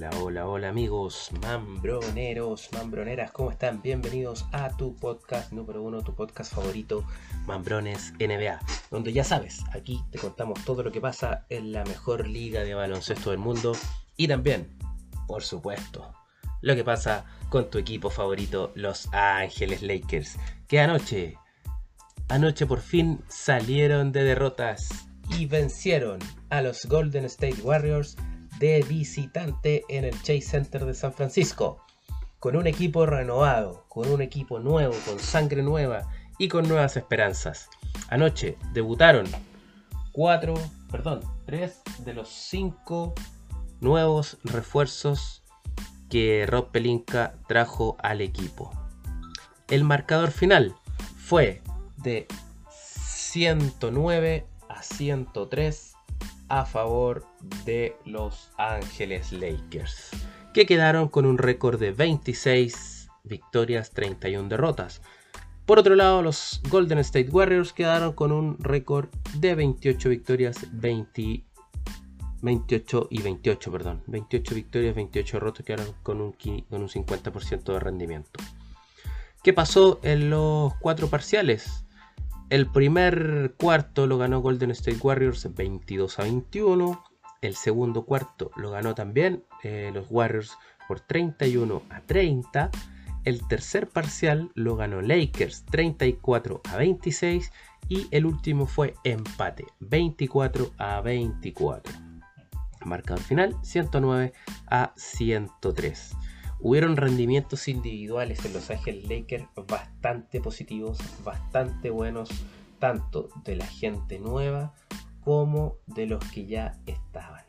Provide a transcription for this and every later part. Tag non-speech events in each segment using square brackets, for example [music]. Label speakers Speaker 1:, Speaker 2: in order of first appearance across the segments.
Speaker 1: Hola, hola, hola amigos, mambroneros, mambroneras, ¿cómo están? Bienvenidos a tu podcast número uno, tu podcast favorito, Mambrones NBA, donde ya sabes, aquí te contamos todo lo que pasa en la mejor liga de baloncesto del mundo y también, por supuesto, lo que pasa con tu equipo favorito, Los Ángeles Lakers, que anoche, anoche por fin salieron de derrotas y vencieron a los Golden State Warriors de visitante en el Chase Center de San Francisco. Con un equipo renovado, con un equipo nuevo, con sangre nueva y con nuevas esperanzas. Anoche debutaron cuatro, perdón, tres de los cinco nuevos refuerzos que Rob Pelinka trajo al equipo. El marcador final fue de 109 a 103 a favor de Los Ángeles Lakers, que quedaron con un récord de 26 victorias, 31 derrotas. Por otro lado, los Golden State Warriors quedaron con un récord de 28 victorias, 20, 28 y 28, perdón. 28 victorias, 28 derrotas, quedaron con un, con un 50% de rendimiento. ¿Qué pasó en los cuatro parciales? El primer cuarto lo ganó Golden State Warriors 22 a 21. El segundo cuarto lo ganó también eh, los Warriors por 31 a 30. El tercer parcial lo ganó Lakers 34 a 26. Y el último fue empate 24 a 24. Marcador final 109 a 103. Hubieron rendimientos individuales en Los Ángeles Lakers bastante positivos, bastante buenos, tanto de la gente nueva como de los que ya estaban.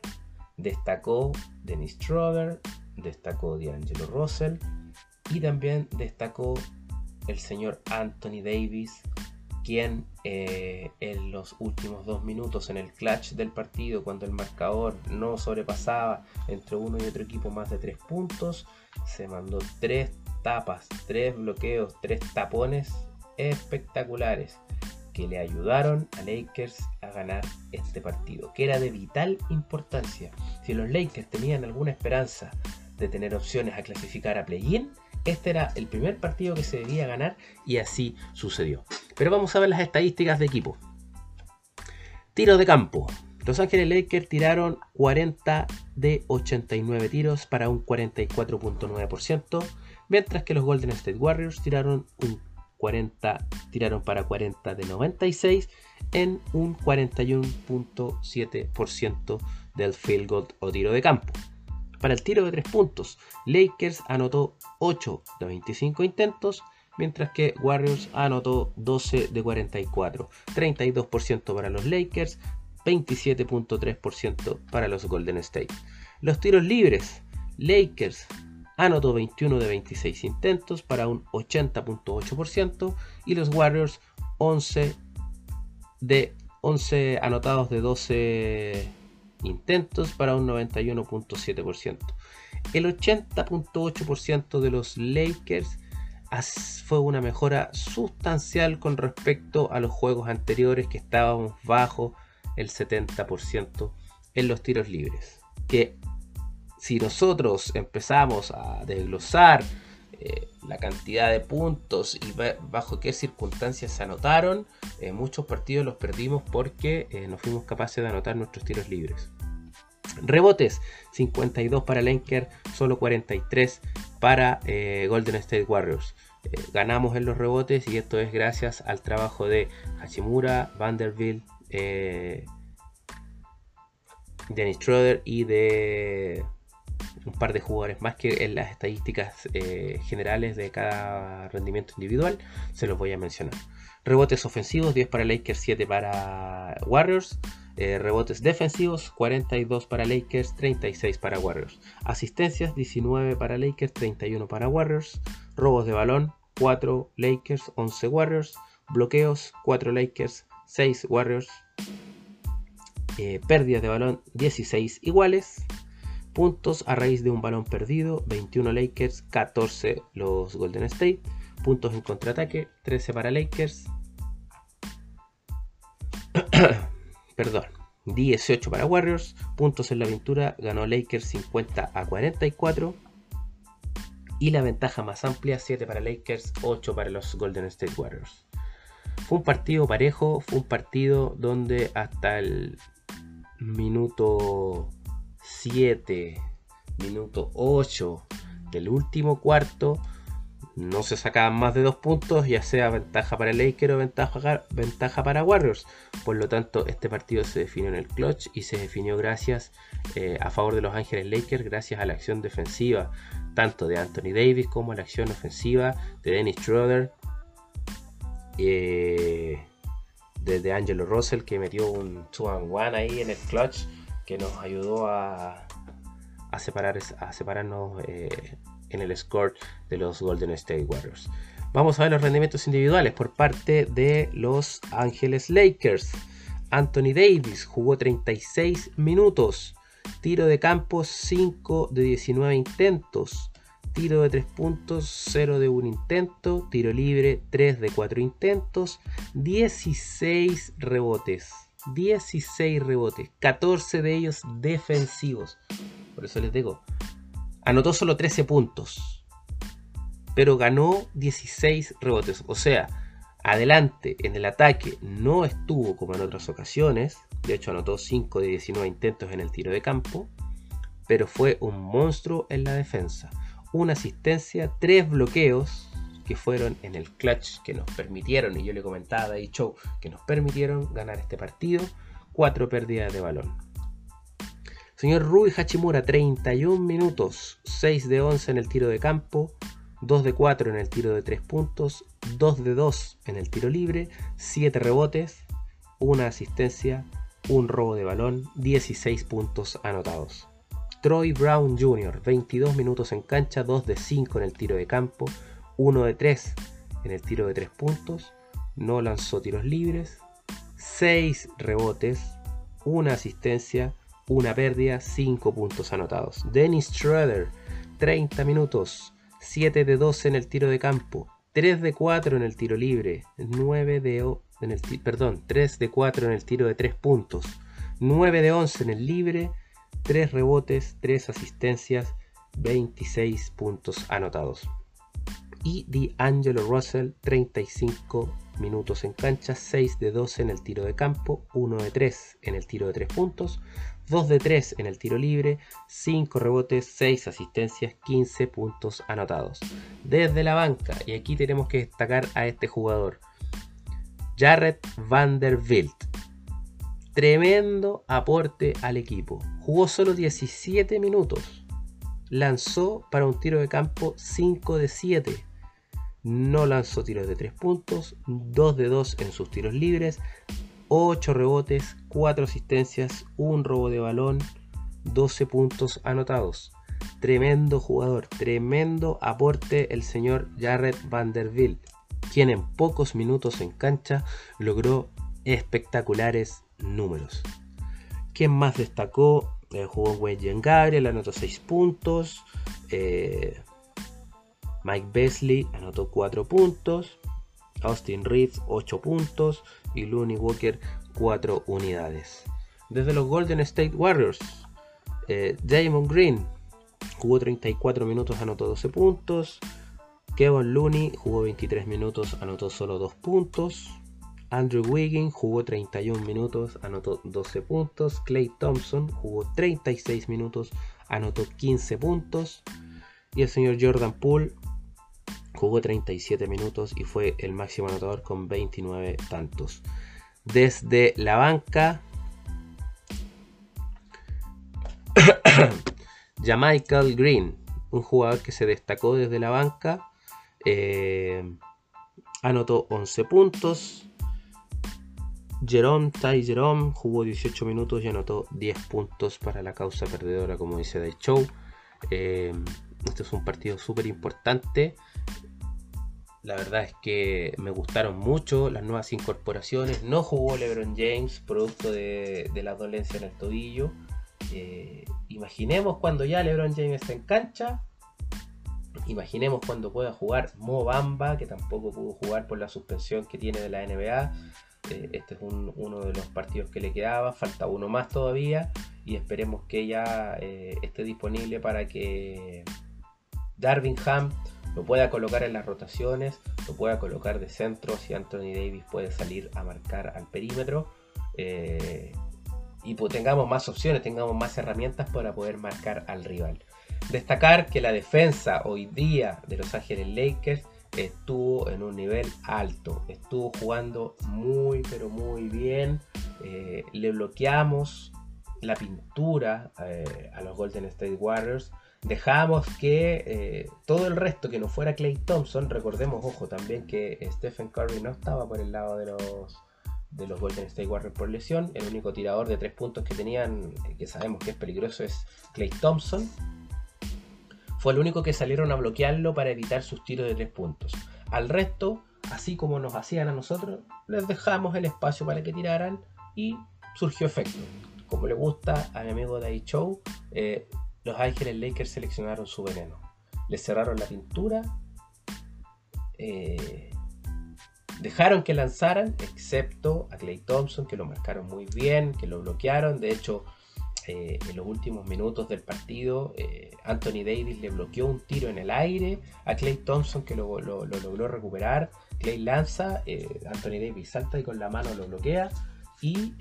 Speaker 1: Destacó Dennis Schroeder, destacó D'Angelo Russell y también destacó el señor Anthony Davis, quien eh, en los últimos dos minutos en el clutch del partido, cuando el marcador no sobrepasaba entre uno y otro equipo más de tres puntos, se mandó tres tapas, tres bloqueos, tres tapones espectaculares que le ayudaron a Lakers a ganar este partido, que era de vital importancia. Si los Lakers tenían alguna esperanza de tener opciones a clasificar a play-in, este era el primer partido que se debía ganar y así sucedió. Pero vamos a ver las estadísticas de equipo. Tiro de campo. Los Ángeles Lakers tiraron 40 de 89 tiros para un 44.9%, mientras que los Golden State Warriors tiraron un 40 tiraron para 40 de 96 en un 41.7% del field goal o tiro de campo. Para el tiro de 3 puntos, Lakers anotó 8 de 25 intentos, mientras que Warriors anotó 12 de 44, 32% para los Lakers, 27.3% para los Golden State. Los tiros libres, Lakers anotó 21 de 26 intentos para un 80.8% y los Warriors 11 de 11 anotados de 12 intentos para un 91.7%. El 80.8% de los Lakers fue una mejora sustancial con respecto a los juegos anteriores que estábamos bajo el 70% en los tiros libres. Que si nosotros empezamos a desglosar eh, la cantidad de puntos y bajo qué circunstancias se anotaron, eh, muchos partidos los perdimos porque eh, no fuimos capaces de anotar nuestros tiros libres. Rebotes, 52 para Lenker, solo 43 para Golden State Warriors. ganamos en los rebotes y esto es gracias al trabajo de Hachimura, Vanderbilt, eh, Dennis Schroeder y de un par de jugadores más que en las estadísticas eh, generales de cada rendimiento individual se los voy a mencionar. Rebotes ofensivos, 10 para Lakers, 7 para Warriors. Eh, rebotes defensivos, 42 para Lakers, 36 para Warriors. Asistencias, 19 para Lakers, 31 para Warriors. Robos de balón, 4 Lakers, 11 Warriors. Bloqueos, 4 Lakers, 6 Warriors. Eh, pérdidas de balón 16 iguales. Puntos a raíz de un balón perdido 21 Lakers, 14 los Golden State. Puntos en contraataque 13 para Lakers. [coughs] Perdón. 18 para Warriors. Puntos en la pintura, ganó Lakers 50 a 44. Y la ventaja más amplia, 7 para Lakers, 8 para los Golden State Warriors. Fue un partido parejo, fue un partido donde hasta el minuto 7, minuto 8 del último cuarto no se sacaban más de dos puntos, ya sea ventaja para Lakers o ventaja, ventaja para Warriors. Por lo tanto, este partido se definió en el clutch y se definió gracias eh, a favor de los Ángeles Lakers, gracias a la acción defensiva tanto de Anthony Davis como a la acción ofensiva de Dennis Schroeder, eh, de, Angelo Russell que metió un 2 1 ahí en el clutch que nos ayudó a, a, separar, a separarnos. Eh, en el score de los Golden State Warriors. Vamos a ver los rendimientos individuales por parte de los Ángeles Lakers. Anthony Davis jugó 36 minutos. Tiro de campo 5 de 19 intentos. Tiro de 3 puntos 0 de 1 intento. Tiro libre 3 de 4 intentos. 16 rebotes. 16 rebotes. 14 de ellos defensivos. Por eso les digo, anotó solo 13 puntos, pero ganó 16 rebotes. O sea, adelante en el ataque no estuvo como en otras ocasiones. De hecho, anotó 5 de 19 intentos en el tiro de campo, pero fue un monstruo en la defensa. Una asistencia, tres bloqueos que fueron en el clutch que nos permitieron, y yo le comentaba a Show, que nos permitieron ganar este partido, cuatro pérdidas de balón. Señor Rui Hachimura, 31 minutos, 6 de 11 en el tiro de campo, 2 de 4 en el tiro de 3 puntos, 2 de 2 en el tiro libre, 7 rebotes, una asistencia, un robo de balón, 16 puntos anotados. Troy Brown Jr., 22 minutos en cancha, 2 de 5 en el tiro de campo, 1 de 3 en el tiro de 3 puntos, no lanzó tiros libres, 6 rebotes, una asistencia, una pérdida, 5 puntos anotados. Dennis Schroeder, 30 minutos, 7 de 12 en el tiro de campo, 3 de 4 en el tiro libre, 9 de en el perdón, 3 de 4 en el tiro de 3 puntos, 9 de 11 en el libre, 3 rebotes, 3 asistencias, 26 puntos anotados. Y D'Angelo Russell, 35 minutos en cancha, 6 de 12 en el tiro de campo, 1 de 3 en el tiro de 3 puntos, 2 de 3 en el tiro libre, 5 rebotes, 6 asistencias, 15 puntos anotados. Desde la banca, y aquí tenemos que destacar a este jugador, Jared Vanderbilt. Tremendo aporte al equipo. Jugó solo 17 minutos. Lanzó para un tiro de campo 5 de 7. No lanzó tiros de 3 puntos, 2 de 2 en sus tiros libres, 8 rebotes, 4 asistencias, un robo de balón, 12 puntos anotados. Tremendo jugador, tremendo aporte el señor Jared Vanderbilt, quien en pocos minutos en cancha logró espectaculares números. ¿Quién más destacó? Eh, jugó Wayne Gabriel, anotó 6 puntos. Eh, Mike Besley anotó 4 puntos. Austin Reeves 8 puntos y Looney Walker 4 unidades. Desde los Golden State Warriors, eh, Damon Green jugó 34 minutos, anotó 12 puntos. Kevin Looney jugó 23 minutos, anotó solo 2 puntos. Andrew Wiggins jugó 31 minutos, anotó 12 puntos. Clay Thompson jugó 36 minutos, anotó 15 puntos. Y el señor Jordan Poole jugó 37 minutos y fue el máximo anotador con 29 tantos. Desde la banca, [coughs] Jamichael Green, un jugador que se destacó desde la banca, eh, anotó 11 puntos. Jerome, Ty Jerome jugó 18 minutos y anotó 10 puntos para la causa perdedora, como dice Day Show. Eh, este es un partido súper importante la verdad es que me gustaron mucho las nuevas incorporaciones. No jugó LeBron James, producto de, la dolencia en el tobillo. Eh, imaginemos cuando ya LeBron James está en cancha. Imaginemos cuando pueda jugar Mo Bamba, que tampoco pudo jugar por la suspensión que tiene de la NBA. Eh, este es uno de los partidos que le quedaba, falta uno más todavía y esperemos que ya eh, esté disponible para que Darwin Ham lo pueda colocar en las rotaciones, lo pueda colocar de centro si Anthony Davis puede salir a marcar al perímetro eh, y pues tengamos más opciones, tengamos más herramientas para poder marcar al rival. Destacar que la defensa hoy día de Los Ángeles Lakers estuvo en un nivel alto, estuvo jugando muy pero muy bien, eh, le bloqueamos la pintura eh, a los Golden State Warriors, dejamos que eh, todo el resto que no fuera Clay Thompson, recordemos, ojo, también que Stephen Curry no estaba por el lado de los, de los Golden State Warriors por lesión, el único tirador de tres puntos que tenían, que sabemos que es peligroso, es Clay Thompson. Fue el único que salieron a bloquearlo para evitar sus tiros de tres puntos. Al resto, así como nos hacían a nosotros, les dejamos el espacio para que tiraran y surgió efecto. Como le gusta a mi amigo Dai Show, eh, los Ángeles Lakers seleccionaron su veneno. Le cerraron la pintura. Eh, dejaron que lanzaran, excepto a Clay Thompson, que lo marcaron muy bien, que lo bloquearon. De hecho, eh, en los últimos minutos del partido, eh, Anthony Davis le bloqueó un tiro en el aire a Clay Thompson, que lo, logró recuperar. Clay lanza, Anthony Davis salta y con la mano lo bloquea. Y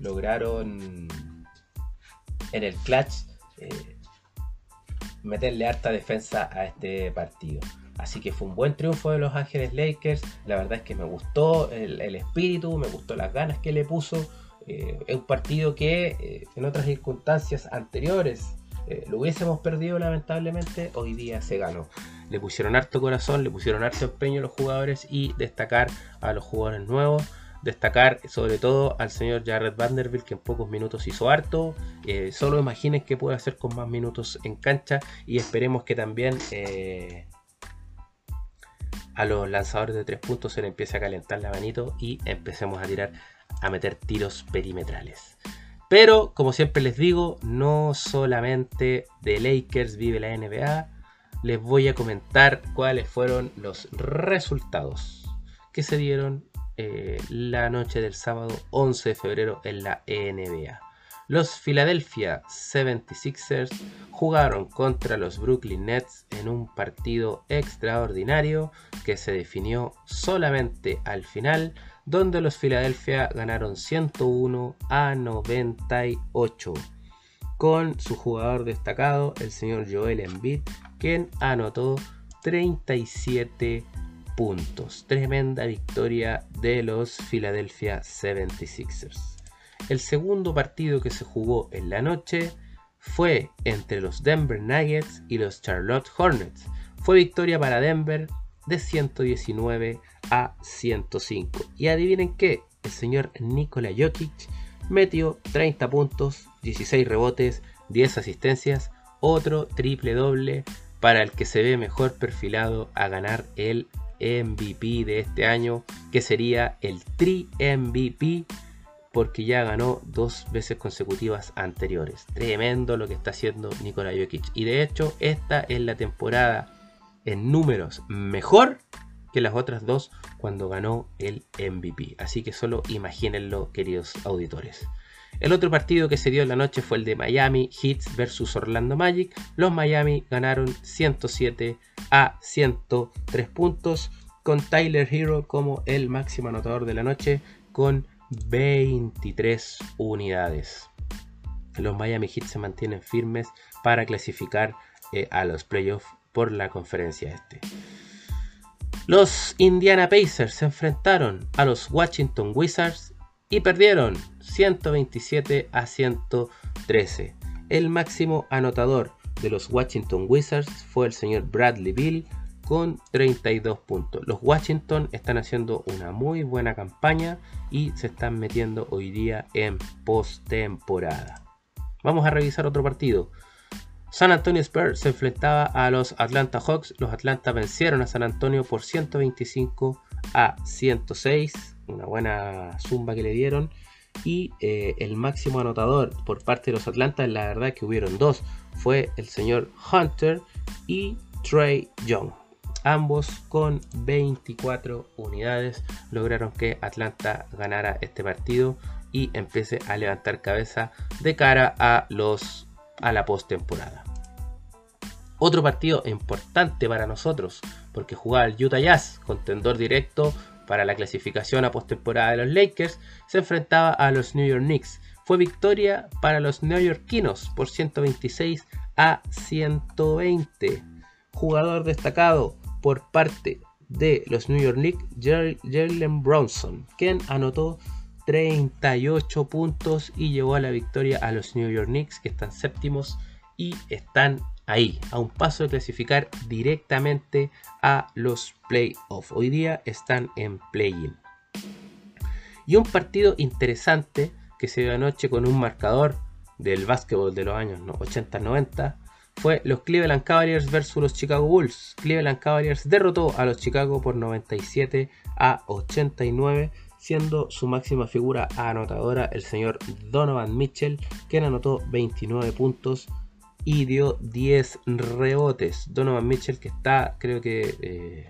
Speaker 1: lograron en el clutch eh, meterle harta defensa a este partido. Así que fue un buen triunfo de los Ángeles Lakers. La verdad es que me gustó el, espíritu, me gustó las ganas que le puso. Eh, es un partido que eh, en otras circunstancias anteriores lo hubiésemos perdido lamentablemente. Hoy día se ganó. Le pusieron harto corazón, le pusieron harto empeño a los jugadores y destacar a los jugadores nuevos. Destacar sobre todo al señor Jared Vanderbilt que en pocos minutos hizo harto. Eh, solo imaginen qué puede hacer con más minutos en cancha y esperemos que también eh, a los lanzadores de tres puntos se le empiece a calentar la manito y empecemos a tirar, a meter tiros perimetrales. Pero como siempre les digo, no solamente de Lakers vive la NBA, les voy a comentar cuáles fueron los resultados que se dieron eh, la noche del sábado 11 de febrero en la NBA. Los Philadelphia 76ers jugaron contra los Brooklyn Nets en un partido extraordinario que se definió solamente al final, donde los Philadelphia ganaron 101 a 98 con su jugador destacado, el señor Joel Embiid, quien anotó 37 puntos. Tremenda victoria de los Philadelphia 76ers. El segundo partido que se jugó en la noche fue entre los Denver Nuggets y los Charlotte Hornets. Fue victoria para Denver de 119 a 105. Y adivinen qué, el señor Nikola Jokic metió 30 puntos, 16 rebotes, 10 asistencias, otro triple doble para el que se ve mejor perfilado a ganar el MVP de este año, que sería el Tri MVP, porque ya ganó dos veces consecutivas anteriores. Tremendo lo que está haciendo Nikola Jokic. Y de hecho, esta es la temporada en números mejor que las otras dos cuando ganó el MVP. Así que solo imagínenlo, queridos auditores. El otro partido que se dio en la noche fue el de Miami Heat versus Orlando Magic. Los Miami ganaron 107 a 103 puntos con Tyler Hero como el máximo anotador de la noche con 23 unidades. Los Miami Heat se mantienen firmes para clasificar eh, a los playoffs por la conferencia este. Los Indiana Pacers se enfrentaron a los Washington Wizards y perdieron 127 a 113. El máximo anotador de los Washington Wizards fue el señor Bradley Bill con 32 puntos. Los Washington están haciendo una muy buena campaña y se están metiendo hoy día en postemporada. Vamos a revisar otro partido. San Antonio Spurs se enfrentaba a los Atlanta Hawks. Los Atlanta vencieron a San Antonio por 125 a 106 una buena zumba que le dieron. Y eh, el máximo anotador por parte de los Atlantas, la verdad que hubieron dos, fue el señor Hunter y Trey Young. ambos con 24 unidades lograron que Atlanta ganara este partido y empiece a levantar cabeza de cara a los a la postemporada. Otro partido importante para nosotros, porque jugaba el Utah Jazz, contendor directo para la clasificación a postemporada de los Lakers, se enfrentaba a los New York Knicks. Fue victoria para los neoyorquinos por 126 a 120. Jugador destacado por parte de los New York Knicks, Jalen Bronson, quien anotó 38 puntos y llevó a la victoria a los New York Knicks, que están séptimos y están ahí, a un paso de clasificar directamente a los playoffs. Hoy día están en play-in. Y un partido interesante que se dio anoche con un marcador del básquetbol de los años 80-90 fue los Cleveland Cavaliers versus los Chicago Bulls. Cleveland Cavaliers derrotó a los Chicago por 97 a 89, siendo su máxima figura anotadora el señor Donovan Mitchell, quien anotó 29 puntos y dio 10 rebotes. Donovan Mitchell que está creo que eh,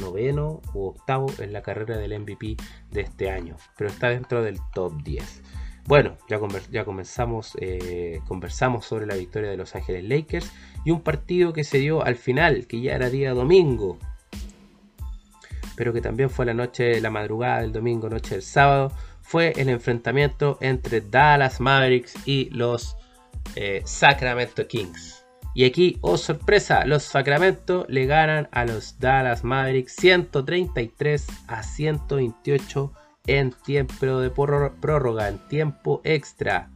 Speaker 1: noveno o octavo en la carrera del MVP de este año, pero está dentro del top 10. Bueno, ya, ya comenzamos, eh, conversamos sobre la victoria de Los Ángeles Lakers y un partido que se dio al final, que ya era día domingo, pero que también fue la noche, la madrugada del domingo, noche del sábado, fue el enfrentamiento entre Dallas Mavericks y los eh, Sacramento Kings. Y aquí, oh sorpresa, los Sacramento le ganan a los Dallas Mavericks 133 a 128 en tiempo de prórroga, en tiempo extra.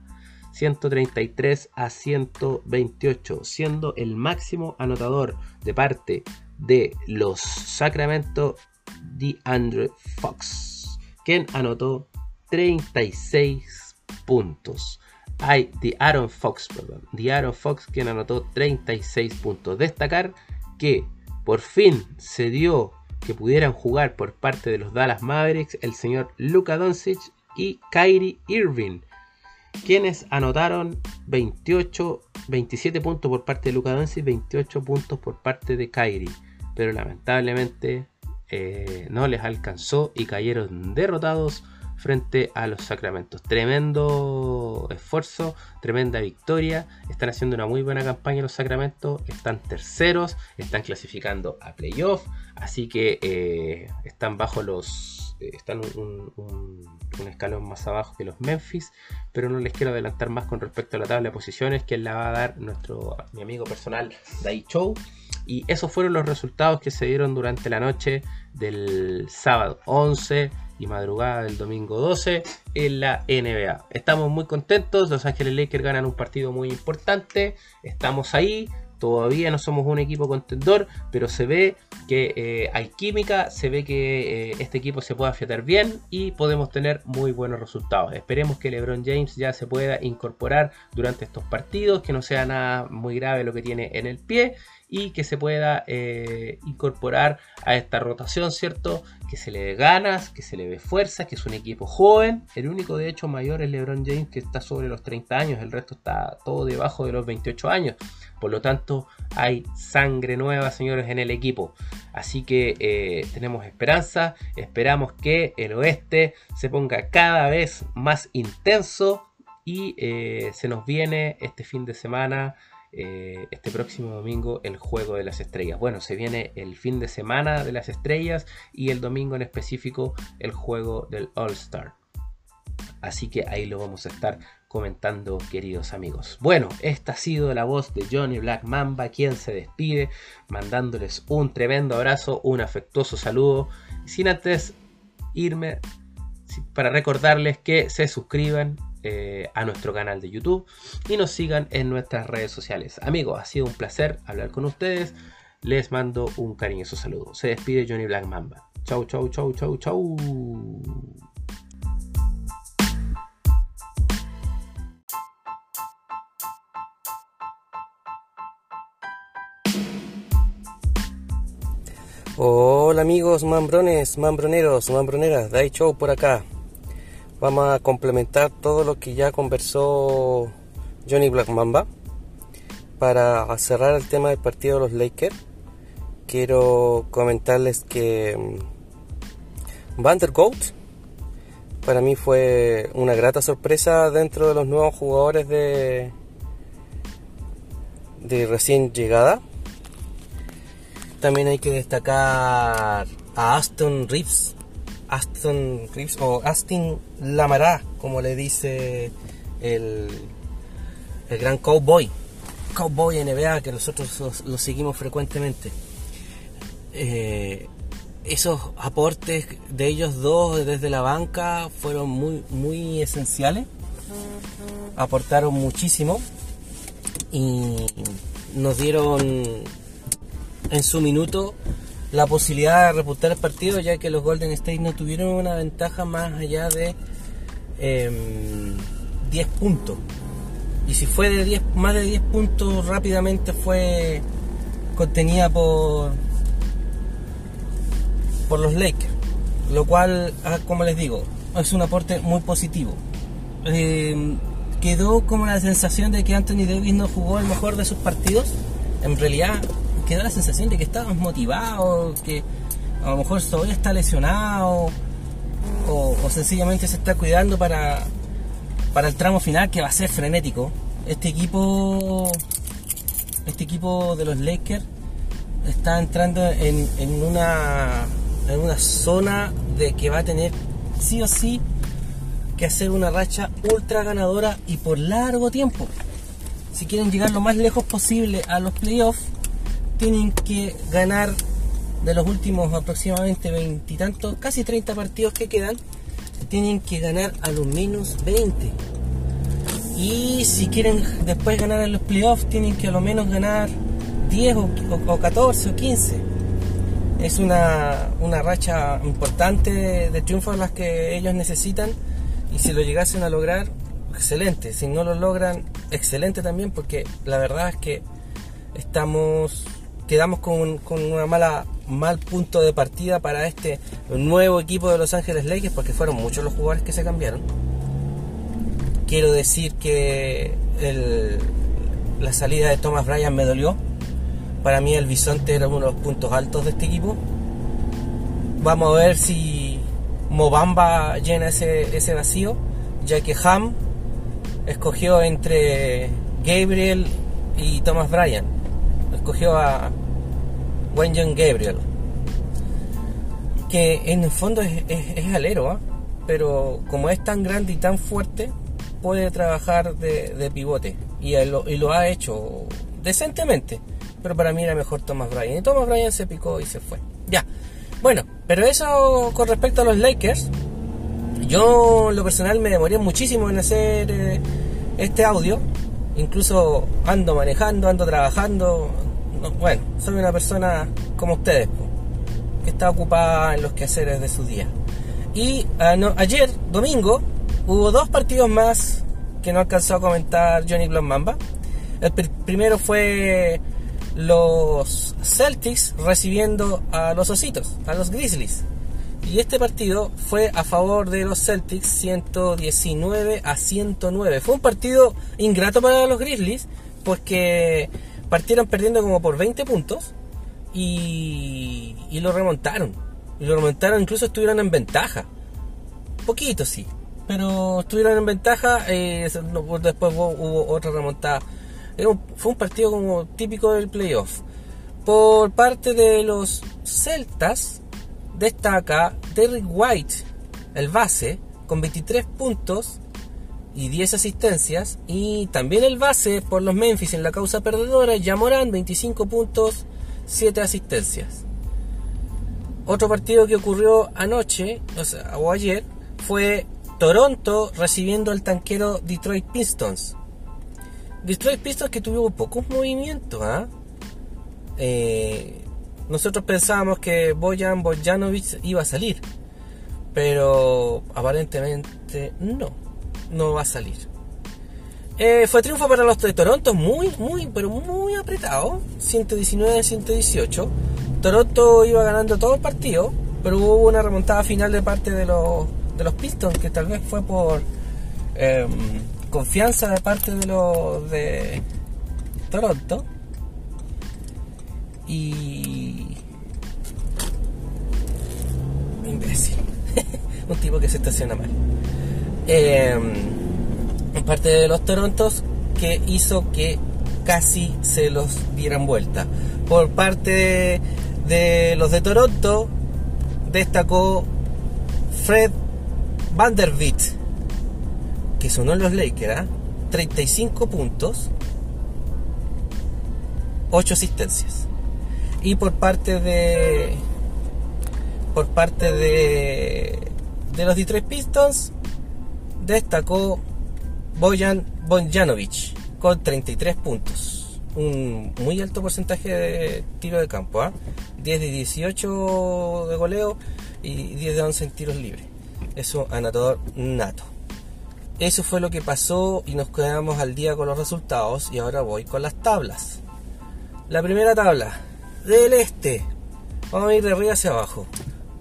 Speaker 1: 133 a 128, siendo el máximo anotador de parte de los Sacramento DeAndre Fox, quien anotó 36 puntos hay The Aaron Fox, perdón, Aaron Fox quien anotó 36 puntos. Destacar que por fin se dio que pudieran jugar por parte de los Dallas Mavericks el señor Luka Doncic y Kyrie Irving, quienes anotaron 28, 27 puntos por parte de Luka Doncic, 28 puntos por parte de Kyrie, pero lamentablemente eh, no les alcanzó y cayeron derrotados frente a los Sacramentos. Tremendo esfuerzo, tremenda victoria. Están haciendo una muy buena campaña los Sacramentos. Están terceros, están clasificando a playoff. Así que eh, están bajo los. Eh, están un, escalón más abajo que los Memphis. Pero no les quiero adelantar más con respecto a la tabla de posiciones que la va a dar nuestro mi amigo personal Dai Show. Y esos fueron los resultados que se dieron durante la noche del sábado 11 y madrugada del domingo 12 en la NBA. Estamos muy contentos, Los Ángeles Lakers ganan un partido muy importante, estamos ahí, todavía no somos un equipo contendor, pero se ve que eh, hay química, se ve que eh, este equipo se puede afiatar bien y podemos tener muy buenos resultados. Esperemos que LeBron James ya se pueda incorporar durante estos partidos, que no sea nada muy grave lo que tiene en el pie y que se pueda eh, incorporar a esta rotación, ¿cierto? Que se le dé ganas, que se le dé fuerza, que es un equipo joven. El único de hecho mayor es LeBron James que está sobre los 30 años, el resto está todo debajo de los 28 años. Por lo tanto, hay sangre nueva, señores, en el equipo. Así que eh, tenemos esperanza, esperamos que el oeste se ponga cada vez más intenso y eh, se nos viene este fin de semana eh, este próximo domingo el juego de las estrellas. Bueno, se viene el fin de semana de las estrellas y el domingo en específico el juego del All Star. Así que ahí lo vamos a estar comentando, queridos amigos. Bueno, esta ha sido la voz de Johnny Black Mamba, quien se despide, mandándoles un tremendo abrazo, un afectuoso saludo. Sin antes irme, para recordarles que se suscriban eh, a nuestro canal de YouTube y nos sigan en nuestras redes sociales. Amigos, ha sido un placer hablar con ustedes. Les mando un cariñoso saludo. Se despide Johnny Black Mamba. Chau, chau, chau, chau, chau.
Speaker 2: Hola amigos mambrones, mambroneros, mambroneras, Dai Show por acá. Vamos a complementar todo lo que ya conversó Johnny Black Mamba para cerrar el tema del partido de los Lakers, quiero comentarles que mm, Vandergoat para mí fue una grata sorpresa dentro de los nuevos jugadores de, de recién llegada. También hay que destacar a Aston Reeves, Aston Reeves o Aston Lamará, como le dice el, el gran cowboy, cowboy NBA que nosotros lo, seguimos frecuentemente. Eh, esos aportes de ellos dos desde la banca fueron muy, muy esenciales, aportaron muchísimo y nos dieron en su minuto la posibilidad de reputar el partido ya que los Golden State no tuvieron una ventaja más allá de 10 em, puntos y si fue de 10 más de 10 puntos rápidamente fue contenida por por los Lakers, lo cual, ah, como les digo, es un aporte muy positivo. Eh, quedó como la sensación de que Anthony Davis no jugó el mejor de sus partidos. En realidad, quedó la sensación de que estaba motivado, que a lo mejor todavía está lesionado, o, sencillamente se está cuidando para, para el tramo final que va a ser frenético. Este equipo, este equipo de los Lakers está entrando en, en una en una zona de que va a tener sí o sí que hacer una racha ultra ganadora y por largo tiempo. Si quieren llegar lo más lejos posible a los playoffs, tienen que ganar de los últimos aproximadamente veintitantos, casi 30 partidos que quedan, tienen que ganar a lo menos 20. Y si quieren después ganar en los playoffs, tienen que a lo menos ganar 10 o, o 14 o 15 es una, racha importante de triunfos las que ellos necesitan y si lo llegasen a lograr, excelente. Si no lo logran, excelente también porque la verdad es que estamos quedamos con, con mal punto de partida para este nuevo equipo de Los Ángeles Lakers porque fueron muchos los jugadores que se cambiaron. Quiero decir que la salida de Thomas Bryan me dolió para mí el Bisonte era uno de los puntos altos de este equipo. Vamos a ver si Mobamba llena ese, ese vacío, ya que Ham escogió entre Gabriel y Thomas Bryan. Escogió a Wayne John Gabriel. Que en el fondo es, es, alero, ¿ah? pero como es tan grande y tan fuerte, puede trabajar de, pivote. Y y lo ha hecho decentemente pero para mí era mejor Thomas Bryan. Y Thomas Bryan se picó y se fue. Ya. Bueno, pero eso con respecto a los Lakers. Yo, lo personal, me demoré muchísimo en hacer eh, este audio. Incluso ando manejando, ando trabajando. Bueno, soy una persona como ustedes, que está ocupada en los quehaceres de su día. Y ah, ayer, domingo, hubo dos partidos más que no alcanzó a comentar Johnny Mamba. El primero fue los Celtics recibiendo a los Ositos, a los Grizzlies. Y este partido fue a favor de los Celtics 119 a 109. Fue un partido ingrato para los Grizzlies, pues que partieron perdiendo como por 20 puntos y, y lo remontaron. Y lo remontaron, incluso estuvieron en ventaja. Poquito sí, pero estuvieron en ventaja. Eh, después hubo otra remontada fue un partido como típico del playoff. Por parte de los Celtas destaca Derrick White, el base, con 23 puntos y 10 asistencias. Y también el base por los Memphis en la causa perdedora, Yamoran, 25 puntos, 7 asistencias. Otro partido que ocurrió anoche, o, o ayer, fue Toronto recibiendo al tanquero Detroit Pistons. Detroit Pistons que tuvo pocos movimientos, ¿ah? ¿eh? nosotros pensábamos que Bojan Bojanovic iba a salir, pero aparentemente no, no va a salir. Eh, fue triunfo para los de Toronto, muy, muy, pero muy apretado. 119-118. Toronto iba ganando todo el partido, pero hubo una remontada final de parte de los, de los Pistons, que tal vez fue por em, confianza de parte de los de Toronto. Y. Imbécil. [laughs] Un tipo que se estaciona mal. Eh, parte de los Torontos que hizo que casi se los dieran vuelta. Por parte de, los de Toronto destacó Fred Vanderbilt, que sonó en los Lakers, 35 ¿ah? puntos, 8 asistencias. Y por parte de por parte de de los Detroit Pistons destacó Bojan Bonjanovic con 33 puntos. Un muy alto porcentaje de tiro de campo, 10 ¿ah? de 18 de goleo y 10 de 11 en tiros libres. Eso anotador nato. Eso fue lo que pasó y nos quedamos al día con los resultados y ahora voy con las tablas. La primera tabla del este. Vamos a ir de arriba hacia abajo.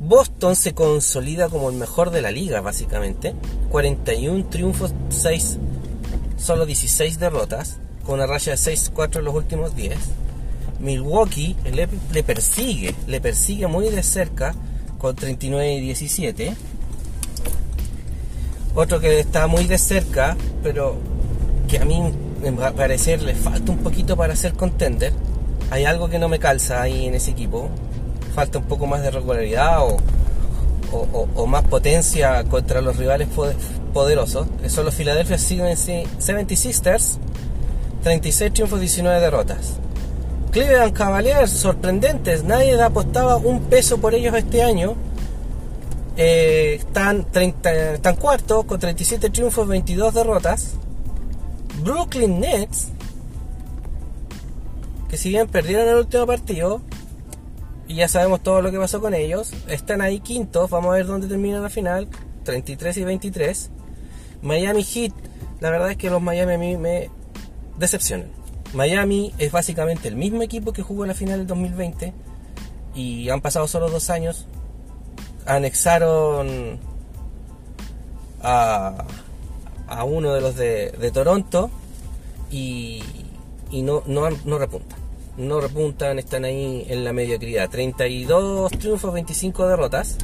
Speaker 2: Boston se consolida como el mejor de la liga, básicamente. 41 triunfos, 6, solo 16 derrotas, con una raya de 6-4 en los últimos 10. Milwaukee le, persigue, le persigue muy de cerca, con 39 y 17. Otro que está muy de cerca, pero que a mí, en parecer, le falta un poquito para ser contender. Hay algo que no me calza ahí en ese equipo falta un poco más de regularidad o, más potencia contra los rivales poderosos. Son los Philadelphia 70 Sisters, 36 triunfos, 19 derrotas. Cleveland Cavaliers, sorprendentes, nadie apostaba un peso por ellos este año. Eh, están, 30, están cuartos con 37 triunfos, 22 derrotas. Brooklyn Nets, que si bien perdieron el último partido, y ya sabemos todo lo que pasó con ellos. Están ahí quintos, vamos a ver dónde termina la final, 33 y 23. Miami Heat, la verdad es que los Miami a mí me decepcionan. Miami es básicamente el mismo equipo que jugó en la final del 2020 y han pasado solo dos años. Anexaron a, a uno de los de, Toronto y, y no, no, no repuntan no repuntan, están ahí en la mediocridad. 32 triunfos, 25 derrotas.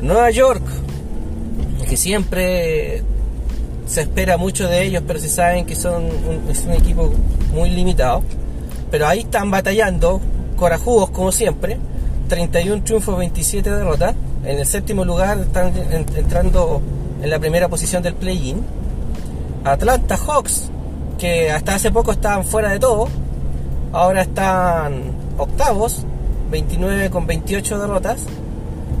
Speaker 2: Nueva York, que siempre se espera mucho de ellos, pero se saben que son un, es un equipo muy limitado. Pero ahí están batallando, corajudos como siempre. 31 triunfos, 27 derrotas. En el séptimo lugar están entrando en la primera posición del play-in. Atlanta Hawks, que hasta hace poco estaban fuera de todo, Ahora están octavos, 29 con 28 derrotas.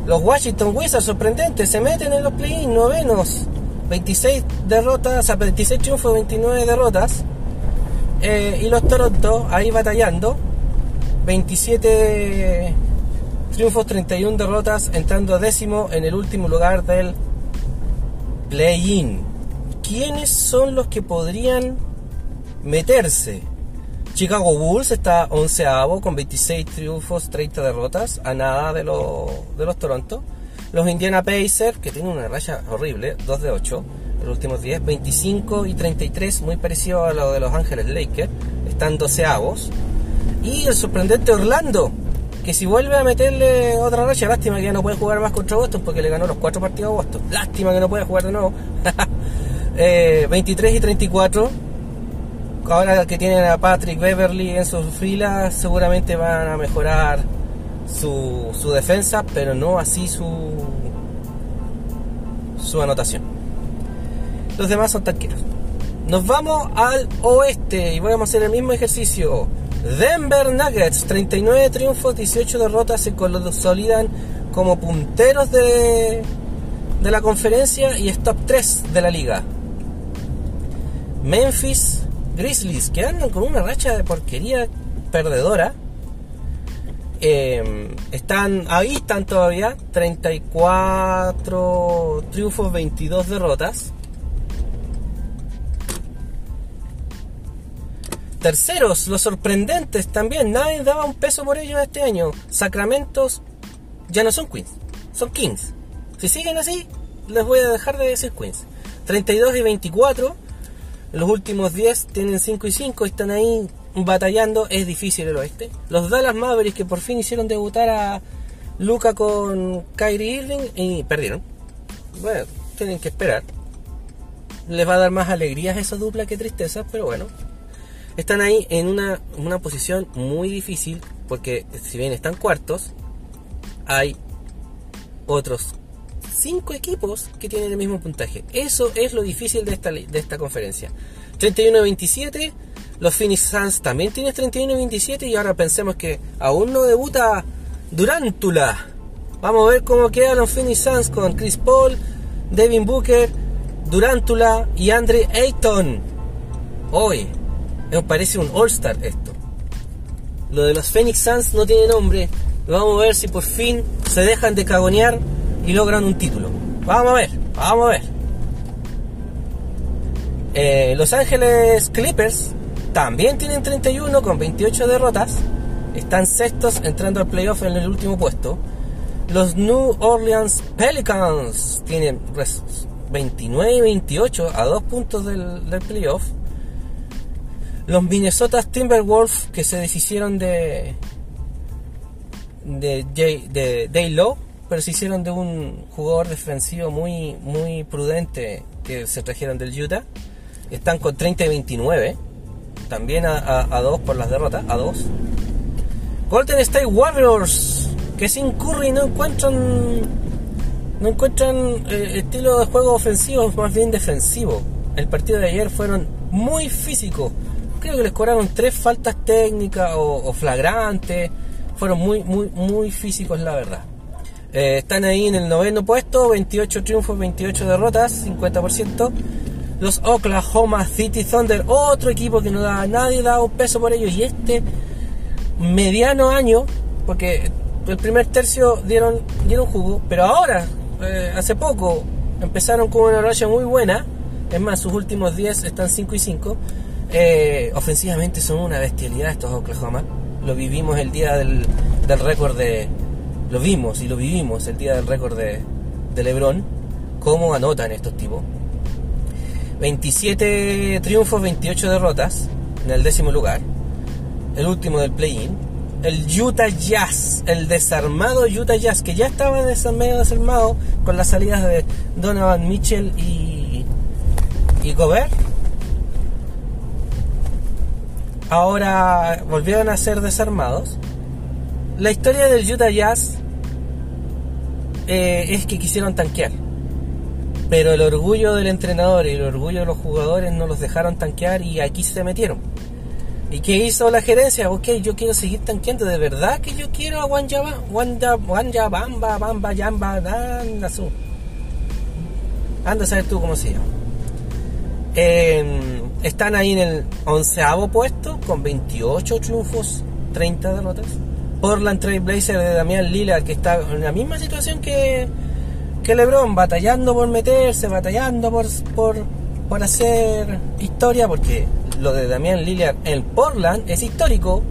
Speaker 2: Los Washington Wizards sorprendentes se meten en los play-in novenos. 26 derrotas, a 26 triunfos, 29 derrotas. Eh, y los Toronto ahí batallando. 27 triunfos, 31 derrotas, entrando décimo en el último lugar del play-in. ¿Quiénes son los que podrían meterse? Chicago Bulls está onceavo con 26 triunfos, 30 derrotas, a nada de, los Toronto. Los Indiana Pacers, que tienen una raya horrible, 2 de 8, los últimos 10, 25 y 33, muy parecido a lo de Los Ángeles Lakers, están doceavos. Y el sorprendente Orlando, que si vuelve a meterle otra racha, lástima que ya no puede jugar más contra Boston porque le ganó los 4 partidos a Boston. Lástima que no puede jugar de nuevo. 23 [laughs] eh, y 34 ahora que tienen a Patrick Beverly en sus filas, seguramente van a mejorar su, su defensa, pero no así su, su anotación. Los demás son tanqueros. Nos vamos al oeste y vamos a hacer el mismo ejercicio. Denver Nuggets, 39 triunfos, 18 derrotas, se consolidan como punteros de, de la conferencia y top 3 de la liga. Memphis Grizzlies, que andan con una racha de porquería perdedora. Eh, están ahí están todavía 34 triunfos 22 derrotas. Terceros los sorprendentes también nadie daba un peso por ellos este año. Sacramentos ya no son Queens son Kings. Si siguen así les voy a dejar de decir Queens. 32 y 24 los últimos 10 tienen 5 y 5 y están ahí batallando. Es difícil el oeste. Los Dallas Mavericks que por fin hicieron debutar a, Luca con Kyrie Irving y perdieron. Bueno, tienen que esperar. Les va a dar más alegrías esa dupla que tristeza, pero bueno. Están ahí en una, una posición muy difícil porque si bien están cuartos, hay otros cinco equipos que tienen el mismo puntaje. Eso es lo difícil de esta, de esta conferencia. 31-27, los Phoenix Suns también tienen 31-27 y ahora pensemos que aún no debuta Durántula. Vamos a ver cómo quedan los Phoenix Suns con Chris Paul, Devin Booker, Durántula y Andre Ayton. Hoy, me parece un All-Star esto. Lo de los Phoenix Suns no tiene nombre. Vamos a ver si por fin se dejan de cagonear y logran un título. Vamos a ver, vamos a ver. Eh, los Ángeles Clippers también tienen 31 con 28 derrotas. Están sextos entrando al playoff en el último puesto. Los New Orleans Pelicans tienen 29 y 28 a dos puntos del, playoff. Los Minnesota Timberwolves que se deshicieron de de, de, de Low, pero se hicieron de un jugador defensivo muy muy prudente que se trajeron del Utah. Están con 30 y 29, también a, a, dos por las derrotas, a dos. Golden State Warriors, que sin Curry no encuentran no encuentran eh, estilo de juego ofensivo, más bien defensivo. El partido de ayer fueron muy físicos. Creo que les cobraron tres faltas técnicas o, flagrantes. Fueron muy, muy, muy físicos, la verdad. Eh, están ahí en el noveno puesto, 28 triunfos, 28 derrotas, 50%. Los Oklahoma City Thunder, otro equipo que no da, nadie da un peso por ellos. Y este mediano año, porque el primer tercio dieron, dieron jugo, pero ahora eh, hace poco empezaron con una racha muy buena. Es más, sus últimos 10 están 5 y 5. Eh, ofensivamente son una bestialidad estos Oklahoma. Lo vivimos el día del, récord de. Lo vimos y lo vivimos el día del récord de, de LeBron. Cómo anotan estos tipos. 27 triunfos, 28 derrotas en el décimo lugar. El último del play-in el Utah Jazz, el desarmado Utah Jazz, que ya estaba medio desarmado con las salidas de Donovan Mitchell y, y Gobert. Ahora volvieron a ser desarmados. La historia del Utah Jazz eh, es que quisieron tanquear. Pero el orgullo del entrenador y el orgullo de los jugadores no los dejaron tanquear y aquí se metieron. ¿Y qué hizo la gerencia? Ok, yo quiero seguir tanqueando. ¿De verdad que yo quiero a Wanja, Wanja, Wanja Bamba, Bamba, Yamba, Anda, su. Anda a saber tú cómo se llama. Em, están ahí en el onceavo puesto con 28 triunfos, 30 derrotas. Portland Trail Blazer de Damián Lillard, que está en la misma situación que, que LeBron, batallando por meterse, batallando por, por, por hacer historia, porque lo de Damián Lillard en Portland es histórico.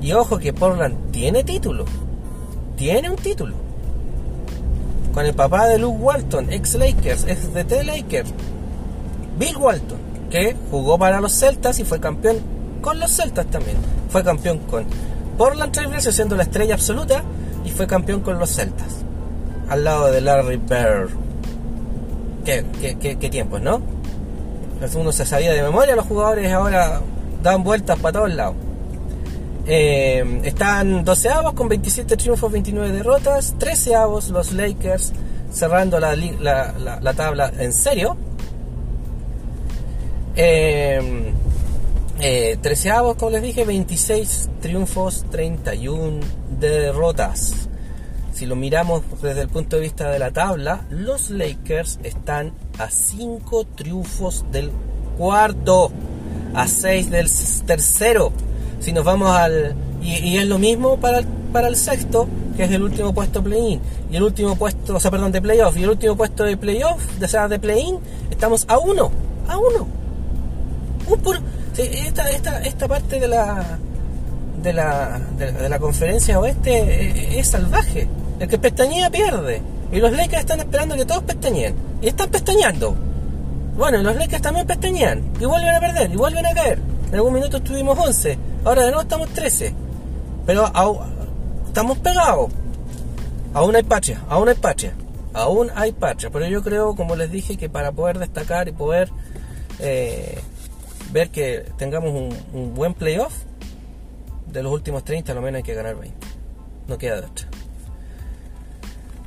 Speaker 2: Y ojo que Portland tiene título. Tiene un título. Con el papá de Luke Walton, ex Lakers, ex DT Lakers. Bill Walton, que jugó para los Celtas y fue campeón con los Celtas también. Fue campeón con Portland Trailblazers siendo la estrella absoluta y fue campeón con los Celtas. Al lado de Larry Bird. Qué, qué, qué tiempos, ¿no? uno se sabía de memoria, los jugadores ahora dan vueltas para todos lados. Eh, están 12 avos con 27 triunfos, 29 derrotas. 13 avos los Lakers cerrando la, la, tabla en serio. Eh, eh, 13 avos, como les dije, 26 triunfos, 31 derrotas. Si lo miramos desde el punto de vista de la tabla, los Lakers están a 5 triunfos del cuarto, a 6 del tercero. Si nos vamos al... Y, es lo mismo para el, para el sexto, que es el último puesto play-in. Y el último puesto, o sea, perdón, de playoff. Y el último puesto de playoff, de, sea, de play-in, estamos a uno. A esta, esta, esta parte de la, de la, de la conferencia oeste es salvaje. El que pestañea pierde. Y los Lakers están esperando que todos pestañeen. Y están pestañeando. Bueno, los Lakers también pestañean. Y vuelven a perder. Y vuelven a caer. En algún minuto estuvimos 11. Ahora de nuevo estamos 13. Pero estamos pegados. Aún hay patria, aún hay patria, aún hay patria. Pero yo creo, como les dije, que para poder destacar y poder eh, ver que tengamos un, buen playoff, de los últimos 30 a lo menos hay que ganar 20. No queda de otra.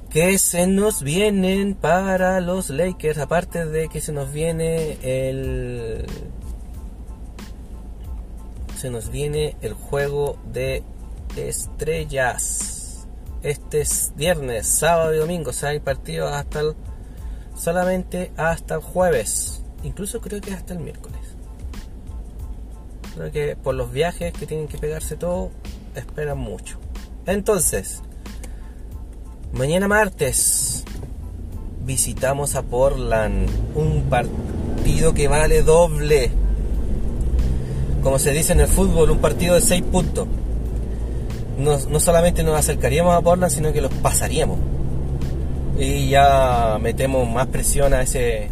Speaker 2: Que se nos vienen para los Lakers, aparte de que se nos viene el se nos viene el juego de estrellas. Este es viernes, sábado y domingo. O sea, hay partidos hasta el, solamente hasta el jueves. Incluso creo que hasta el miércoles. Creo que por los viajes que tienen que pegarse todo, esperan mucho. Entonces, mañana martes visitamos a Portland. Un partido que vale doble como se dice en el fútbol, un partido de 6 puntos. No, solamente nos acercaríamos a Portland, sino que los pasaríamos. Y ya metemos más presión a ese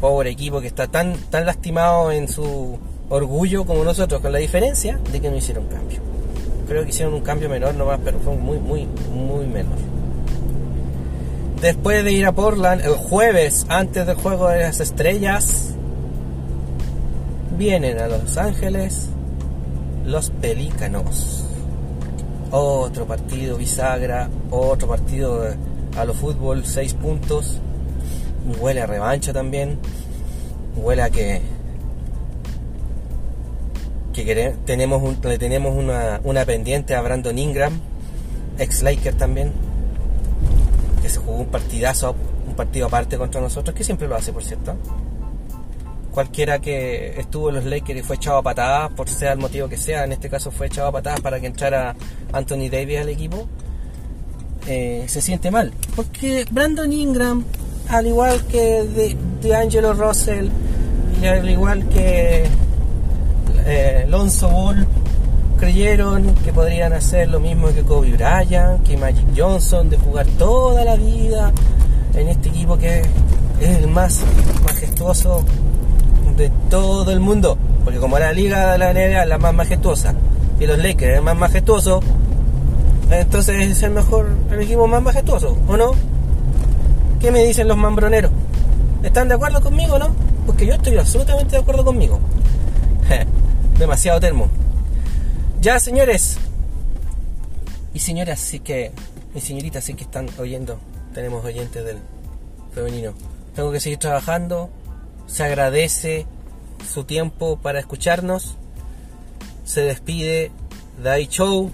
Speaker 2: pobre equipo que está tan, tan lastimado en su orgullo como nosotros, con la diferencia de que no hicieron cambio. Creo que hicieron un cambio menor nomás, pero fue muy, muy, muy menor. Después de ir a Portland, el jueves, antes del juego de las estrellas, vienen a Los Ángeles los Pelícanos. Otro partido bisagra, otro partido a lo fútbol, seis puntos. Huele a revancha también. Huele a que, que tenemos le tenemos una, una pendiente a Brandon Ingram, ex Laker también, que se jugó un partidazo, un partido aparte contra nosotros, que siempre lo hace, por cierto cualquiera que estuvo en los Lakers y fue echado a patadas, por sea el motivo que sea, en este caso fue echado a patadas para que entrara Anthony Davis al equipo, eh, se siente mal. Porque Brandon Ingram, al igual que de, de Angelo Russell, y al igual que eh, Lonzo Ball, creyeron que podrían hacer lo mismo que Kobe Bryant, que Magic Johnson, de jugar toda la vida en este equipo que es el más majestuoso de todo el mundo. Porque como la liga de la NBA es la más majestuosa y los Lakers es el más majestuoso, entonces es el mejor, equipo más majestuoso, ¿o no? ¿Qué me dicen los mambroneros? ¿Están de acuerdo conmigo, no? Porque yo estoy absolutamente de acuerdo conmigo. [laughs] Demasiado termo. Ya, señores. Y señoras, sí que. Y señoritas, sí que están oyendo. Tenemos oyentes del femenino. Tengo que seguir trabajando se agradece su tiempo para escucharnos. Se despide Dai Show.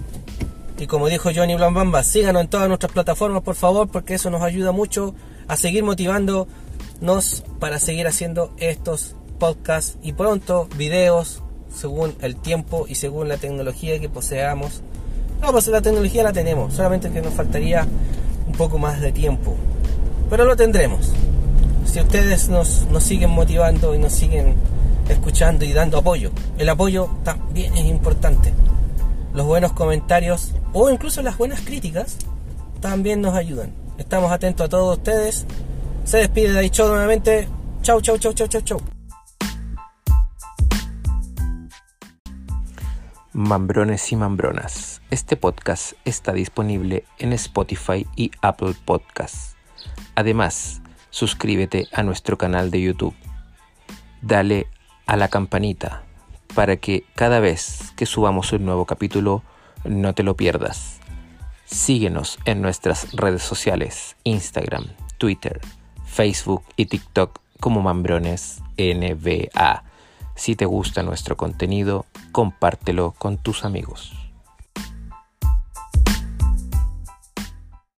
Speaker 2: Y como dijo Johnny Blambamba, síganos en todas nuestras plataformas, por favor, porque eso nos ayuda mucho a seguir motivándonos para seguir haciendo estos podcasts y pronto videos según el tiempo y según la tecnología que poseamos. No, pues la tecnología la tenemos, solamente que nos faltaría un poco más de tiempo. Pero lo tendremos si ustedes nos, nos siguen motivando y nos siguen escuchando y dando apoyo. El apoyo también es importante. Los buenos comentarios o incluso las buenas críticas también nos ayudan. Estamos atentos a todos ustedes. Se despide de Show nuevamente. Chau, chau, chau, chau, chau, chau.
Speaker 1: Mambrones y Mambronas. Este podcast está disponible en Spotify y Apple Podcasts. Además, suscríbete a nuestro canal de YouTube. Dale a la campanita para que cada vez que subamos un nuevo capítulo no te lo pierdas. Síguenos en nuestras redes sociales, Instagram, Twitter, Facebook y TikTok como Mambrones NBA. Si te gusta nuestro contenido, compártelo con tus amigos.